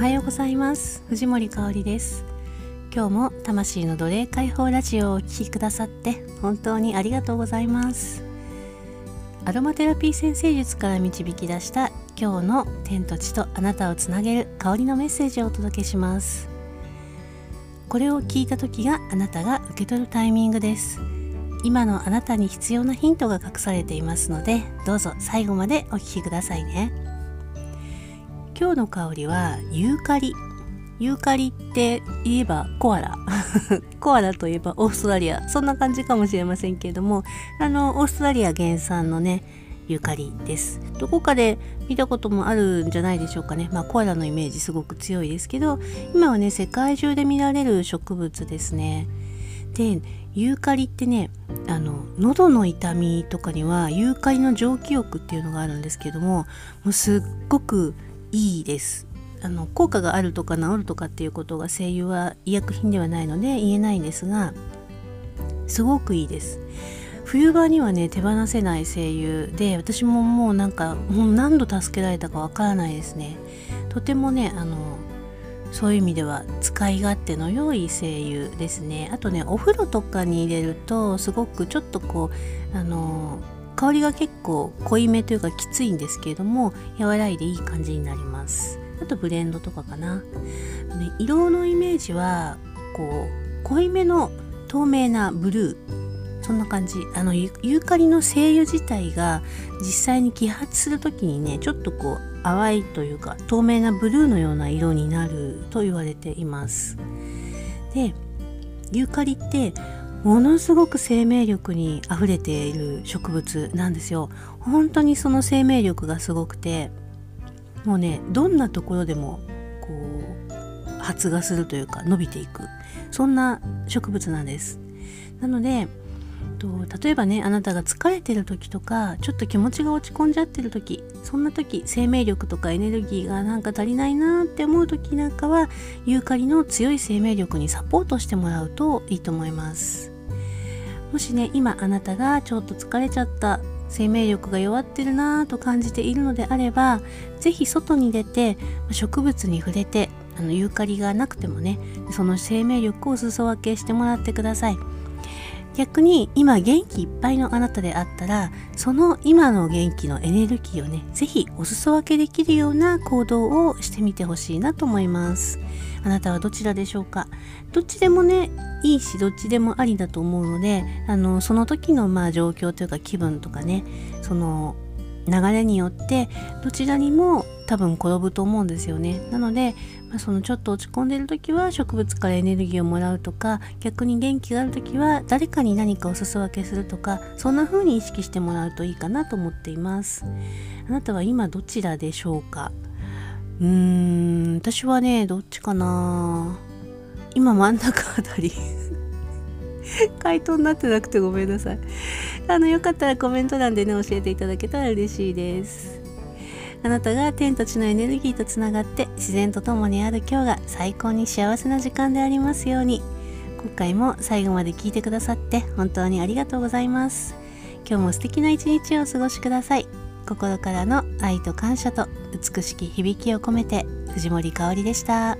はようございます。藤森香里です。今日も魂の奴隷解放ラジオをお聴きくださって本当にありがとうございます。アロマテラピー先生術から導き出した今日の天と地とあなたをつなげる香りのメッセージをお届けします。これを聞いた時があなたが受け取るタイミングです。今のあなたに必要なヒントが隠されていますのでどうぞ最後までお聴きくださいね。今日の香りはユーカリ。ユーカリって言えばコアラ。コアラといえばオーストラリア。そんな感じかもしれませんけれどもあのオーストラリア原産のねユーカリです。どこかで見たこともあるんじゃないでしょうかね。まあコアラのイメージすごく強いですけど今はね世界中で見られる植物ですね。でユーカリってねあの喉の痛みとかにはユーカリの蒸気浴っていうのがあるんですけどももうすっごくいいです。あの効果があるとか治るとかっていうことが声優は医薬品ではないので言えないんですがすごくいいです。冬場にはね手放せない声優で私ももうなんかもう何度助けられたかわからないですね。とてもねあのそういう意味では使い勝手の良い精油ですね。あとねお風呂とかに入れるとすごくちょっとこうあの香りが結構濃いめというかきついんですけれども和らいでいい感じになります。あとブレンドとかかな、色のイメージはこう濃いめの透明なブルー。そんな感じ。あのユーカリの精油自体が実際に揮発する時にねちょっとこう淡いというか透明なブルーのような色になると言われています。でユーカリってものすごく生命力にあふれている植物なんですよ。本当にその生命力がすごくてもうねどんなところでもこう発芽するというか伸びていく。そんな植物なんです。なのでと例えばねあなたが疲れてる時とかちょっと気持ちが落ち込んじゃってる時そんな時生命力とかエネルギーがなんか足りないなって思う時なんかはユーカリの強い生命力にサポートしてもらうといいと思います。もしね今あなたがちょっと疲れちゃった生命力が弱ってるなぁと感じているのであれば是非外に出て植物に触れてあのユーカリがなくてもねその生命力を裾分けしてもらってください。逆に今元気いっぱいのあなたであったらその今の元気のエネルギーをね是非お裾分けできるような行動をしてみてほしいなと思います。あなたはどちらでしょうか？どっちでもねいいしどっちでもありだと思うのであのその時のまあ状況というか気分とかねその流れによってどちらにも多分転ぶと思うんですよね。なので、まあ、そのちょっと落ち込んでる時は植物からエネルギーをもらうとか逆に元気がある時は誰かに何かお裾分けするとかそんな風に意識してもらうといいかなと思っています。あなたは今どちらでしょうか？うーん私はねどっちかな。今真ん中あたり。回答になってなくてごめんなさい。あのよかったらコメント欄でね教えていただけたら嬉しいです。あなたが天と地のエネルギーとつながって自然と共にある今日が最高に幸せな時間でありますように。今回も最後まで聞いてくださって本当にありがとうございます。今日も素敵な一日をお過ごしください。心からの愛と感謝と美しき響きを込めて藤森かおりでした。